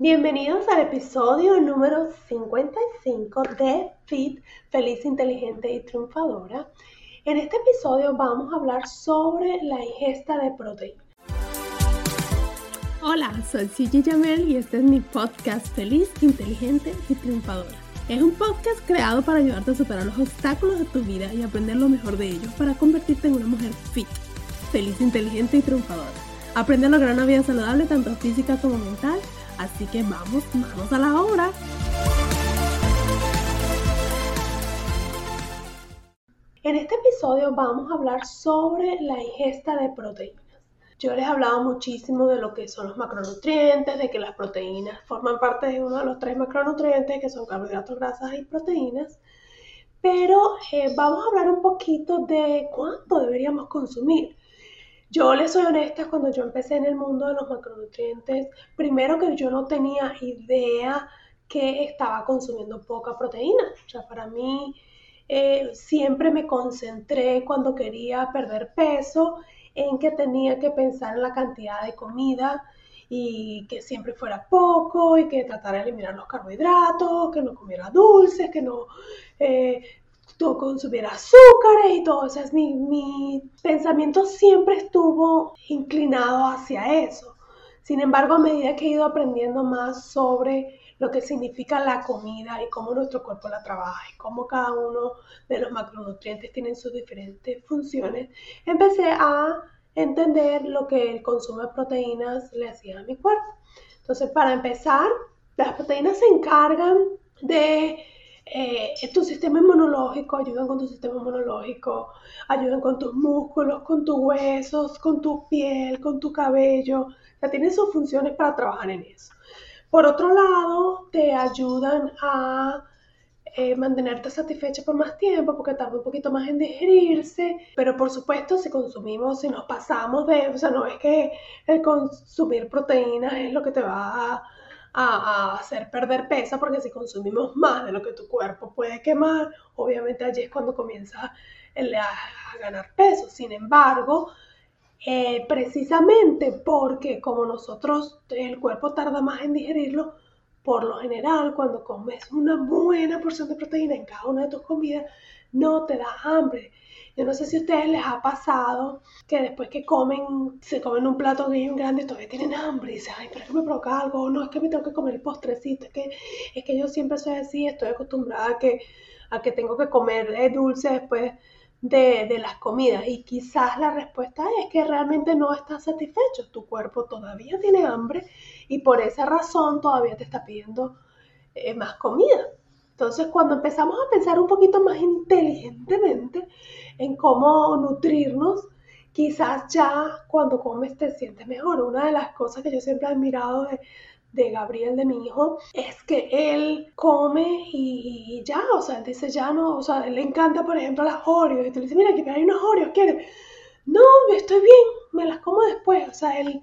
Bienvenidos al episodio número 55 de Fit, Feliz, Inteligente y Triunfadora. En este episodio vamos a hablar sobre la ingesta de proteínas. Hola, soy Gigi Jamel y este es mi podcast Feliz, Inteligente y Triunfadora. Es un podcast creado para ayudarte a superar los obstáculos de tu vida y aprender lo mejor de ellos para convertirte en una mujer fit, feliz, inteligente y triunfadora. Aprende a lograr una vida saludable tanto física como mental Así que vamos, vamos a la obra. En este episodio vamos a hablar sobre la ingesta de proteínas. Yo les he hablado muchísimo de lo que son los macronutrientes, de que las proteínas forman parte de uno de los tres macronutrientes, que son carbohidratos, grasas y proteínas. Pero eh, vamos a hablar un poquito de cuánto deberíamos consumir. Yo les soy honesta, cuando yo empecé en el mundo de los macronutrientes, primero que yo no tenía idea que estaba consumiendo poca proteína. O sea, para mí eh, siempre me concentré cuando quería perder peso en que tenía que pensar en la cantidad de comida y que siempre fuera poco y que tratara de eliminar los carbohidratos, que no comiera dulces, que no eh, consumir azúcares y todo. O sea, mi, mi pensamiento siempre estuvo inclinado hacia eso. Sin embargo, a medida que he ido aprendiendo más sobre lo que significa la comida y cómo nuestro cuerpo la trabaja y cómo cada uno de los macronutrientes tienen sus diferentes funciones, empecé a entender lo que el consumo de proteínas le hacía a mi cuerpo. Entonces, para empezar, las proteínas se encargan de eh, tu sistema inmunológico, ayudan con tu sistema inmunológico, ayudan con tus músculos, con tus huesos, con tu piel, con tu cabello. Sea, tienen sus funciones para trabajar en eso. Por otro lado, te ayudan a eh, mantenerte satisfecha por más tiempo porque tarda un poquito más en digerirse, pero por supuesto si consumimos, si nos pasamos de, o sea, no es que el consumir proteínas es lo que te va a a, hacer perder peso, porque si consumimos más de lo que tu cuerpo puede quemar, obviamente allí es cuando comienza a, a ganar peso. Sin embargo, eh, precisamente porque como nosotros, el cuerpo tarda más en digerirlo, por lo general, cuando comes una buena porción de proteína en cada una de tus comidas, no te da hambre. Yo no sé si a ustedes les ha pasado que después que comen, se comen un plato bien grande, todavía tienen hambre y dicen, ay, pero es que me provoca algo, no, es que me tengo que comer el postrecito, es que, es que yo siempre soy así, estoy acostumbrada a que, a que tengo que comer eh, dulce después de, las comidas. Y quizás la respuesta es que realmente no estás satisfecho, tu cuerpo todavía tiene hambre y por esa razón todavía te está pidiendo eh, más comida. Entonces, cuando empezamos a pensar un poquito más inteligentemente en cómo nutrirnos, quizás ya cuando comes te sientes mejor. Una de las cosas que yo siempre he admirado de, Gabriel, de mi hijo, es que él come y, ya, o sea, él dice ya no, o sea, él le encanta, por ejemplo, las Oreos, y te dice, mira, aquí hay unos Oreos, ¿quieres? No, estoy bien, me las como después, o sea, él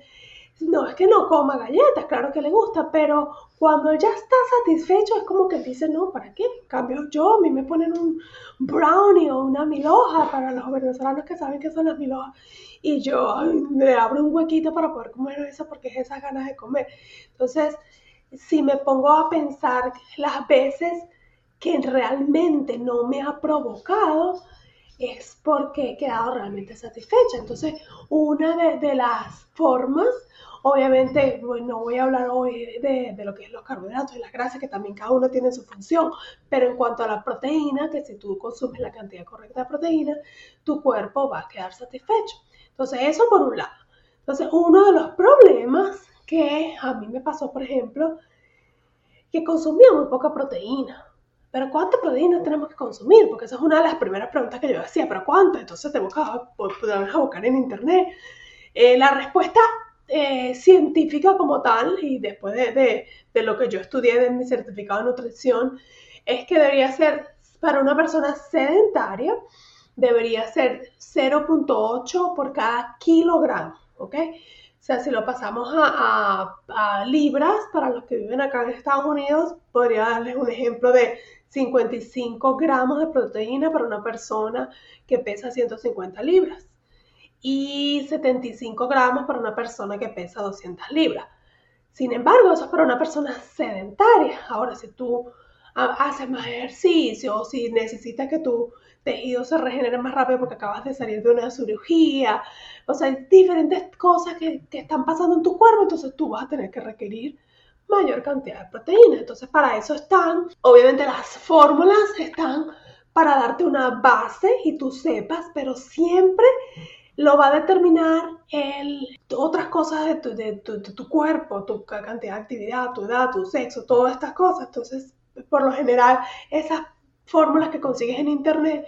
no es que no coma galletas, claro que le gusta, pero cuando ya está satisfecho es como que dice, no, ¿para qué? Cambio yo, a mí me ponen un brownie o una miloja para los venezolanos que saben que son las milojas y yo me abro un huequito para poder comer eso porque es esas ganas de comer. Entonces, si me pongo a pensar las veces que realmente no me ha provocado, es porque he quedado realmente satisfecha. Entonces, una de, de las formas Obviamente, bueno, no voy a hablar hoy de, lo que es los carbohidratos y las grasas, que también cada uno tiene su función, pero en cuanto a la proteína, que si tú consumes la cantidad correcta de proteína, tu cuerpo va a quedar satisfecho. Entonces, eso por un lado. Entonces, uno de los problemas que a mí me pasó, por ejemplo, que consumía muy poca proteína. Pero ¿cuánta proteína tenemos que consumir? Porque esa es una de las primeras preguntas que yo hacía, ¿pero cuánto? Entonces tengo que, a buscar en internet Eh, la respuesta eh, científica como tal, y después de, lo que yo estudié de mi certificado de nutrición, es que debería ser para una persona sedentaria, debería ser 0.8 por cada kilogramo, ¿ok? O sea, si lo pasamos a, a, libras, para los que viven acá en Estados Unidos, podría darles un ejemplo de 55 gramos de proteína para una persona que pesa 150 libras y 75 gramos para una persona que pesa 200 libras. Sin embargo, eso es para una persona sedentaria. Ahora, si tú haces más ejercicio si necesitas que tu tejido se regenere más rápido porque acabas de salir de una cirugía, o sea, hay diferentes cosas que, que están pasando en tu cuerpo, entonces tú vas a tener que requerir mayor cantidad de proteínas. Entonces, para eso están, obviamente las fórmulas están para darte una base y tú sepas, pero siempre lo va a determinar el, otras cosas de tu, de, tu, cuerpo, tu cantidad de actividad, tu edad, tu sexo, todas estas cosas. Entonces, por lo general, esas fórmulas que consigues en internet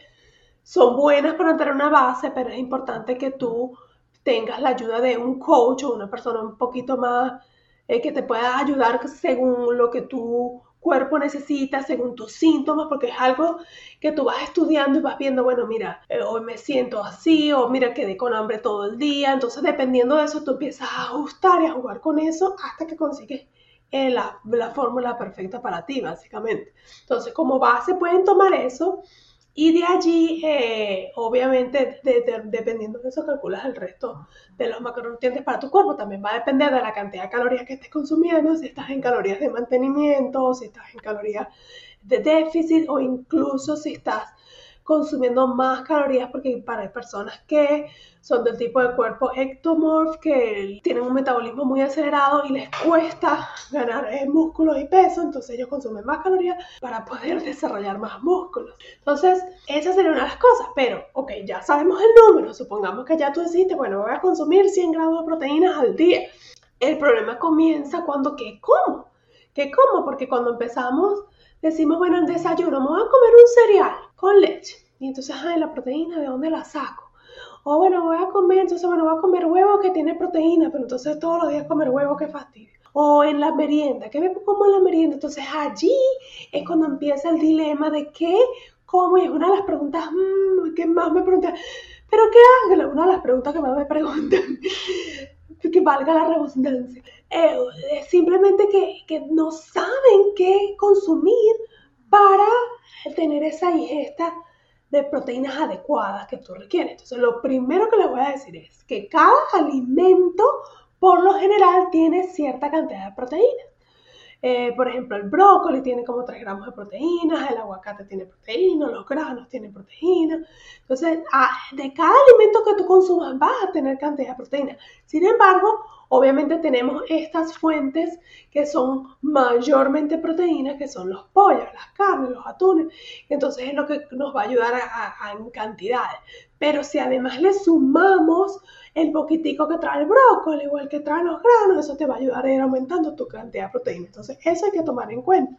son buenas para tener una base, pero es importante que tú tengas la ayuda de un coach o una persona un poquito más eh, que te pueda ayudar según lo que tu cuerpo necesita, según tus síntomas, porque es algo que tú vas estudiando y vas viendo, bueno, mira, eh, hoy me siento así, o mira, quedé con hambre todo el día. Entonces, dependiendo de eso, tú empiezas a ajustar y a jugar con eso hasta que consigues eh, la, la fórmula perfecta para ti, básicamente. Entonces, como base pueden tomar eso y de allí, eh, obviamente, dependiendo de eso, calculas el resto de los macronutrientes para tu cuerpo. También va a depender de la cantidad de calorías que estés consumiendo, si estás en calorías de mantenimiento, si estás en calorías de déficit o incluso si estás consumiendo más calorías porque para personas que son del tipo de cuerpo ectomorph, que tienen un metabolismo muy acelerado y les cuesta ganar eh, músculos y peso, entonces ellos consumen más calorías para poder desarrollar más músculos. Entonces, esa sería una de las cosas, pero, ok, ya sabemos el número, supongamos que ya tú deciste, bueno, voy a consumir 100 gramos de proteínas al día. El problema comienza cuando, ¿qué como? ¿Qué como? Porque cuando empezamos decimos, bueno, en desayuno me voy a comer un cereal con leche. Y entonces, ay, la proteína, ¿de dónde la saco? O bueno, voy a comer, entonces, bueno, voy a comer huevo que tiene proteína, pero entonces todos los días comer huevo, qué fastidio. O en la merienda, ¿qué me como en la merienda? Entonces allí es cuando empieza el dilema de qué, cómo, y es una de las preguntas mmm, que más me preguntan, ¿pero qué hago? Una de las preguntas que más me preguntan, que valga la redundancia, eh, es simplemente que, que no saben qué consumir para tener esa ingesta de proteínas adecuadas que tú requieres. Entonces, lo primero que les voy a decir es que cada alimento, por lo general, tiene cierta cantidad de proteínas. Eh, por ejemplo, el brócoli tiene como 3 gramos de proteínas, el aguacate tiene proteínas, los granos tienen proteínas. Entonces, de cada alimento que tú consumas vas a tener cantidad de proteínas. Sin embargo, obviamente tenemos estas fuentes que son mayormente proteínas, que son los pollos, las carnes, los atunes. Entonces, es lo que nos va a ayudar en cantidades. Pero si además le sumamos el poquitico que trae el brócoli o el que trae los granos, eso te va a ayudar a ir aumentando tu cantidad de proteína. Entonces, eso hay que tomar en cuenta.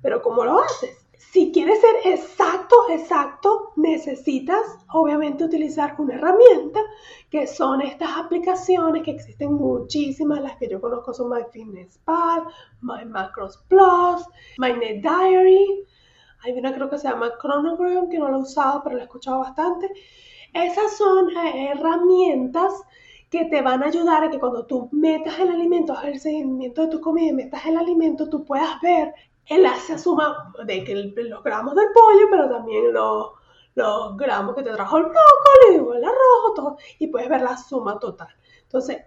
Pero ¿cómo lo haces? Si quieres ser exacto, exacto, necesitas obviamente utilizar una herramienta que son estas aplicaciones que existen muchísimas, las que yo conozco son MyFitnessPal, MyMacros Plus, MyNet Diary, hay una creo que se llama Chronogram que no la he usado pero la he escuchado bastante esas son eh, herramientas que te van a ayudar a que cuando tú metas el alimento, el seguimiento de tu comida y metas el alimento, tú puedas ver el hace suma de que los gramos del pollo, pero también los, los gramos que te trajo el brócoli el arroz, todo, y puedes ver la suma total. Entonces,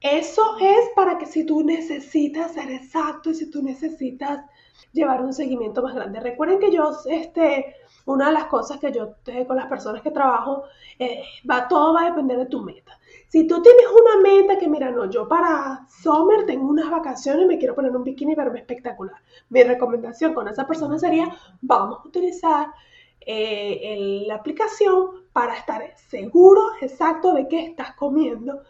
eso es para que si tú necesitas ser exacto y si tú necesitas llevar un seguimiento más grande. Recuerden que yo, este, una de las cosas que yo te, con las personas que trabajo, eh, va, todo va a depender de tu meta. Si tú tienes una meta que, mira, no, yo para summer tengo unas vacaciones, me quiero poner un bikini verme espectacular. Mi recomendación con esa persona sería, vamos a utilizar eh, la aplicación para estar seguro exacto de qué estás comiendo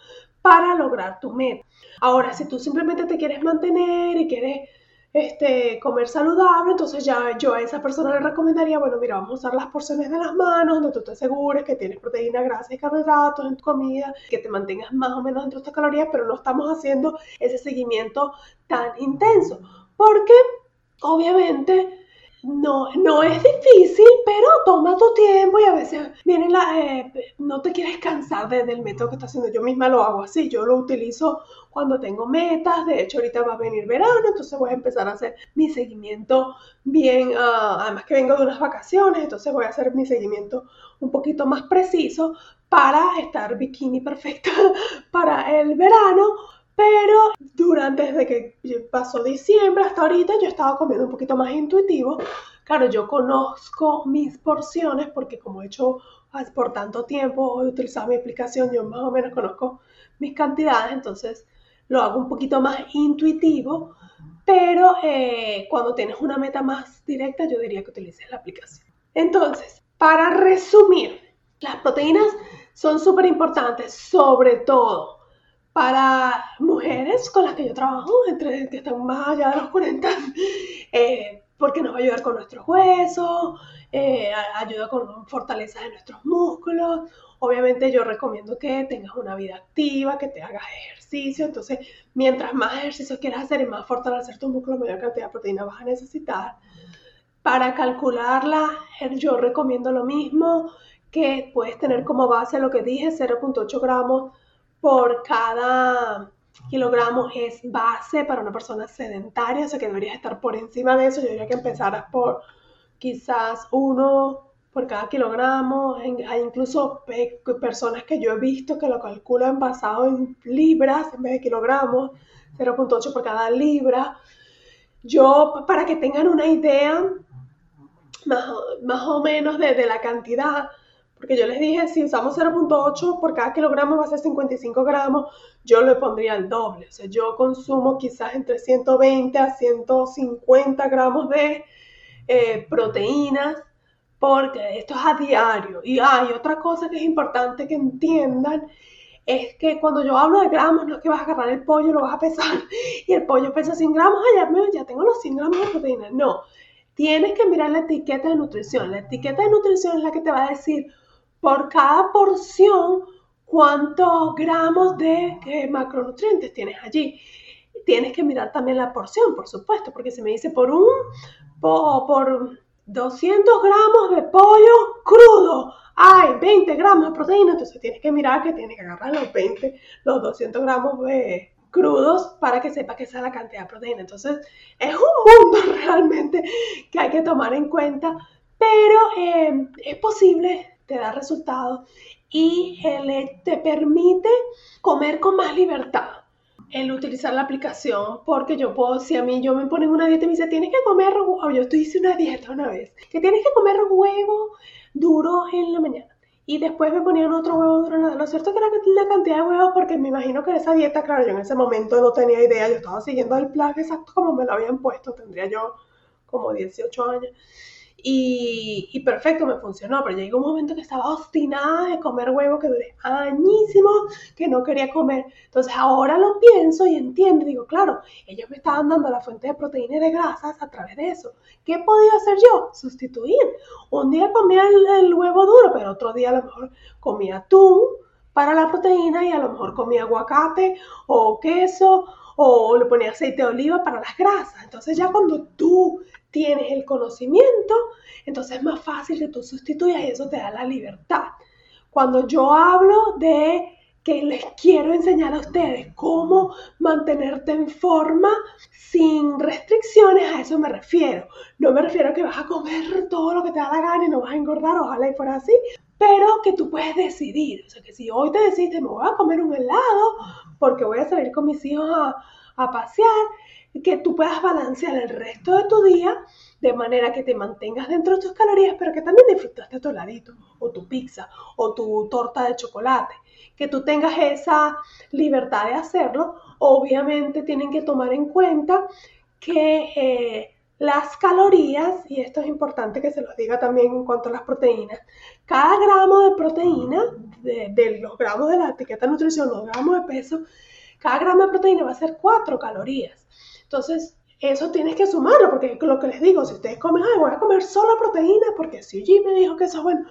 para lograr tu meta. Ahora, si tú simplemente te quieres mantener y quieres este, comer saludable, entonces ya yo a esa persona le recomendaría, bueno, mira, vamos a usar las porciones de las manos, donde tú te asegures que tienes proteína, grasa y carbohidratos en tu comida, que te mantengas más o menos dentro de estas calorías, pero no estamos haciendo ese seguimiento tan intenso, porque obviamente no, no es difícil, pero toma tu tiempo y a veces viene la, eh, no te quieres cansar del método que estás haciendo. Yo misma lo hago así, yo lo utilizo cuando tengo metas, de hecho ahorita va a venir verano, entonces voy a empezar a hacer mi seguimiento bien, ah, además que vengo de unas vacaciones, entonces voy a hacer mi seguimiento un poquito más preciso para estar bikini perfecta para el verano, pero durante, desde que pasó diciembre hasta ahorita, yo estaba comiendo un poquito más intuitivo. Claro, yo conozco mis porciones porque como he hecho por tanto tiempo, he utilizado mi aplicación, yo más o menos conozco mis cantidades, entonces lo hago un poquito más intuitivo, pero eh, cuando tienes una meta más directa, yo diría que utilices la aplicación. Entonces, para resumir, las proteínas son súper importantes, sobre todo para mujeres con las que yo trabajo, entre que están más allá de los 40, eh, porque nos va a ayudar con nuestros huesos, eh, ayuda con fortaleza de nuestros músculos. Obviamente yo recomiendo que tengas una vida activa, que te hagas ejercicio. Entonces, mientras más ejercicio quieras hacer y más fortalecer tu músculo, mayor cantidad de proteína vas a necesitar. Para calcularla, yo recomiendo lo mismo, que puedes tener como base lo que dije, 0.8 gramos por cada kilogramo es base para una persona sedentaria, o sea que deberías estar por encima de eso. Yo diría que empezaras por quizás uno por cada kilogramo. Hay incluso personas que yo he visto que lo calculan basado en libras en vez de kilogramos, 0.8 por cada libra. Yo, para que tengan una idea más, o menos de la cantidad, porque yo les dije, si usamos 0.8 por cada kilogramo va a ser 55 gramos, yo le pondría el doble. O sea, yo consumo quizás entre 120 a 150 gramos de eh, proteínas, porque esto es a diario. Y hay otra cosa que es importante que entiendan, es que cuando yo hablo de gramos, no es que vas a agarrar el pollo, lo vas a pesar, y el pollo pesa 100 gramos, allá ya tengo los 100 gramos de proteína. No, tienes que mirar la etiqueta de nutrición. La etiqueta de nutrición es la que te va a decir por cada porción cuántos gramos de macronutrientes tienes allí. Tienes que mirar también la porción, por supuesto, porque si me dice por un, por, por 200 gramos de pollo crudo, hay 20 gramos de proteína, entonces tienes que mirar que tienes que agarrar los 20, los 200 gramos de crudos para que sepa que esa es la cantidad de proteína. Entonces, es un mundo realmente que hay que tomar en cuenta, pero eh, es posible te da resultados y te permite comer con más libertad el utilizar la aplicación porque yo puedo, si a mí yo me ponen una dieta y me dice tienes que comer, o yo estoy hice una dieta una vez, que tienes que comer huevo duro en la mañana y después me ponían otro huevo duro en Lo cierto que era la cantidad de huevos porque me imagino que esa dieta, claro, yo en ese momento no tenía idea, yo estaba siguiendo el plan exacto como me lo habían puesto, tendría yo como 18 años. Y, perfecto, me funcionó, pero llegó un momento que estaba obstinada de comer huevo, que duré añísimos, que no quería comer. Entonces ahora lo pienso y entiendo, digo, claro, ellos me estaban dando la fuente de proteína y de grasas a través de eso. ¿Qué podía hacer yo? Sustituir. Un día comía el, huevo duro, pero otro día a lo mejor comía atún para la proteína y a lo mejor comía aguacate o queso o le ponía aceite de oliva para las grasas. Entonces ya cuando tú tienes el conocimiento, entonces es más fácil que tú sustituyas y eso te da la libertad. Cuando yo hablo de que les quiero enseñar a ustedes cómo mantenerte en forma sin restricciones, a eso me refiero. No me refiero a que vas a comer todo lo que te da la gana y no vas a engordar, ojalá y fuera así, pero que tú puedes decidir. O sea, que si hoy te decides, me voy a comer un helado porque voy a salir con mis hijos a, a pasear, que tú puedas balancear el resto de tu día de manera que te mantengas dentro de tus calorías, pero que también disfrutaste tu heladito, o tu pizza, o tu torta de chocolate, que tú tengas esa libertad de hacerlo. Obviamente tienen que tomar en cuenta que eh, las calorías, y esto es importante que se los diga también en cuanto a las proteínas, cada gramo de proteína, de, de los gramos de la etiqueta de nutrición, los gramos de peso, cada gramo de proteína va a ser 4 calorías. Entonces, eso tienes que sumarlo, porque lo que les digo, si ustedes comen, ay, voy a comer solo proteína, porque si G me dijo que eso es bueno,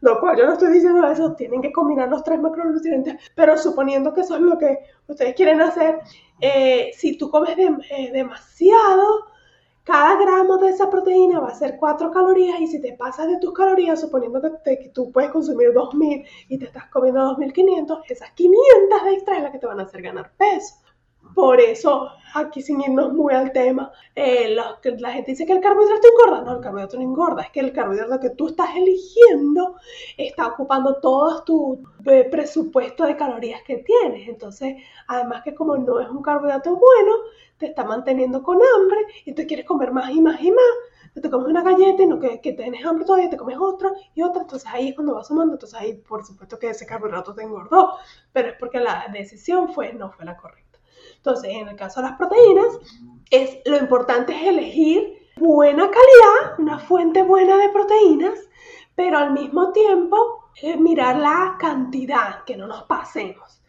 lo cual yo no estoy diciendo eso, tienen que combinar los tres macronutrientes, pero suponiendo que eso es lo que ustedes quieren hacer, eh, si tú comes eh, demasiado, cada gramo de esa proteína va a ser 4 calorías y si te pasas de tus calorías, suponiendo que, que tú puedes consumir 2000 y te estás comiendo 2500, esas 500 de extra es las que te van a hacer ganar peso. Por eso, aquí sin irnos muy al tema, eh, la, gente dice que el carbohidrato engorda. No, el carbohidrato no engorda, es que el carbohidrato que tú estás eligiendo está ocupando todo tu eh, presupuesto de calorías que tienes. Entonces, además que como no es un carbohidrato bueno, te está manteniendo con hambre y tú quieres comer más y más y más te comes una galleta y no que, que tienes hambre todavía, te comes otra y otra, entonces ahí es cuando vas sumando, entonces ahí por supuesto que ese carbohidrato te engordó, pero es porque la decisión fue, no fue la correcta. Entonces, en el caso de las proteínas, es, lo importante es elegir buena calidad, una fuente buena de proteínas, pero al mismo tiempo eh, mirar la cantidad, que no nos pasemos.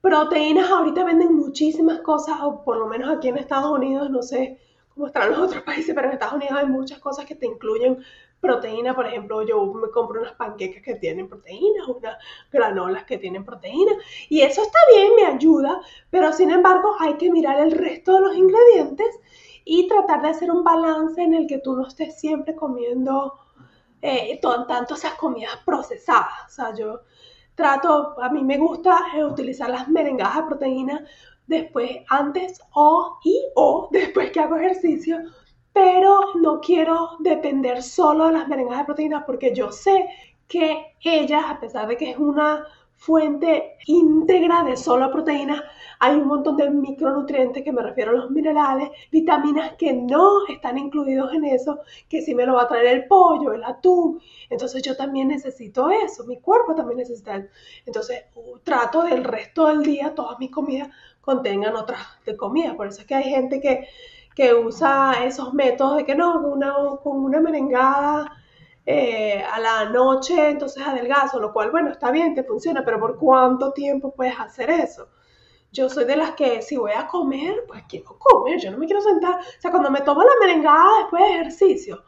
Proteínas ahorita venden muchísimas cosas, o por lo menos aquí en Estados Unidos, no sé cómo están los otros países, pero en Estados Unidos hay muchas cosas que te incluyen proteína, por ejemplo, yo me compro unas panquecas que tienen proteínas, unas granolas que tienen proteína, y eso está bien, me ayuda, pero sin embargo hay que mirar el resto de los ingredientes y tratar de hacer un balance en el que tú no estés siempre comiendo eh, tanto esas comidas procesadas. O sea, yo trato, a mí me gusta eh, utilizar las merengadas de proteína después, antes o y o después que hago ejercicio, pero no quiero depender solo de las merengas de proteínas porque yo sé que ellas, a pesar de que es una fuente íntegra de solo proteínas, hay un montón de micronutrientes que me refiero a los minerales, vitaminas que no están incluidos en eso, que sí me lo va a traer el pollo, el atún. Entonces yo también necesito eso, mi cuerpo también necesita eso. Entonces trato del resto del día, todas mis comidas contengan otras de comida. Por eso es que hay gente que que usa esos métodos de que no, con una, con una merengada eh, a la noche, entonces adelgazo, lo cual, bueno, está bien, te funciona, pero ¿por cuánto tiempo puedes hacer eso? Yo soy de las que si voy a comer, pues quiero comer, yo no me quiero sentar. O sea, cuando me tomo la merengada después de ejercicio,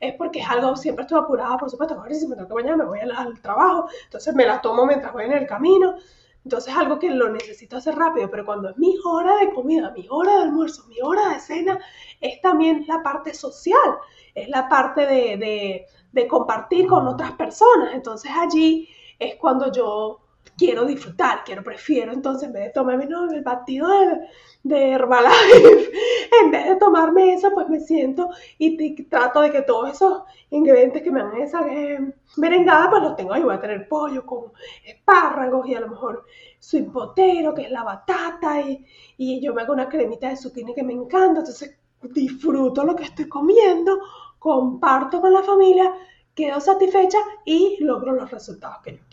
es porque es algo, siempre estoy apurada, por supuesto, a ver si me tengo que bañar, me voy al, al trabajo, entonces me la tomo mientras voy en el camino. Entonces es algo que lo necesito hacer rápido, pero cuando es mi hora de comida, mi hora de almuerzo, mi hora de cena, es también la parte social, es la parte de, de compartir con otras personas. Entonces allí es cuando yo quiero disfrutar, quiero, prefiero entonces en vez de tomarme el batido de, de Herbalife, en vez de tomarme eso, pues me siento y, trato de que todos esos ingredientes que me dan esa eh, merengada, pues los tengo ahí, voy a tener pollo con espárragos y a lo mejor su potero, que es la batata, y, y yo me hago una cremita de zucchini que me encanta, entonces disfruto lo que estoy comiendo, comparto con la familia, quedo satisfecha y logro los resultados que yo.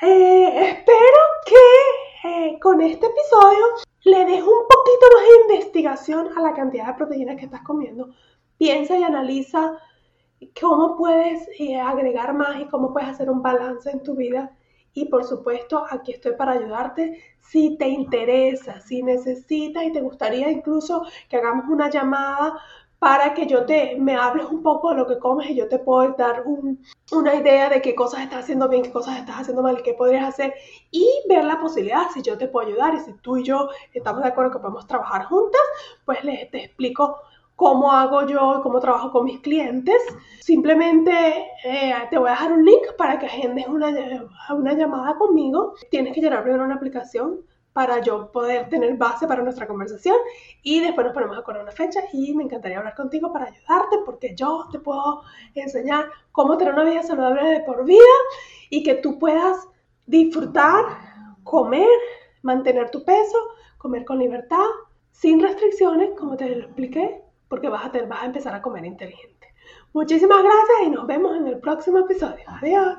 Eh, espero que eh, con este episodio le des un poquito más de investigación a la cantidad de proteínas que estás comiendo. Piensa y analiza cómo puedes eh, agregar más y cómo puedes hacer un balance en tu vida. Y por supuesto, aquí estoy para ayudarte si te interesa, si necesitas y te gustaría incluso que hagamos una llamada para que yo te me hables un poco de lo que comes y yo te puedo dar una idea de qué cosas estás haciendo bien, qué cosas estás haciendo mal, qué podrías hacer y ver la posibilidad si yo te puedo ayudar y si tú y yo estamos de acuerdo que podemos trabajar juntas, pues les te explico cómo hago yo, cómo trabajo con mis clientes. Simplemente eh, te voy a dejar un link para que agendes una, una llamada conmigo. Tienes que llenar primero una aplicación para yo poder tener base para nuestra conversación y después nos ponemos a acordar una fecha y me encantaría hablar contigo para ayudarte porque yo te puedo enseñar cómo tener una vida saludable de por vida y que tú puedas disfrutar, comer, mantener tu peso, comer con libertad, sin restricciones, como te lo expliqué, porque vas a, vas a empezar a comer inteligente. Muchísimas gracias y nos vemos en el próximo episodio. Adiós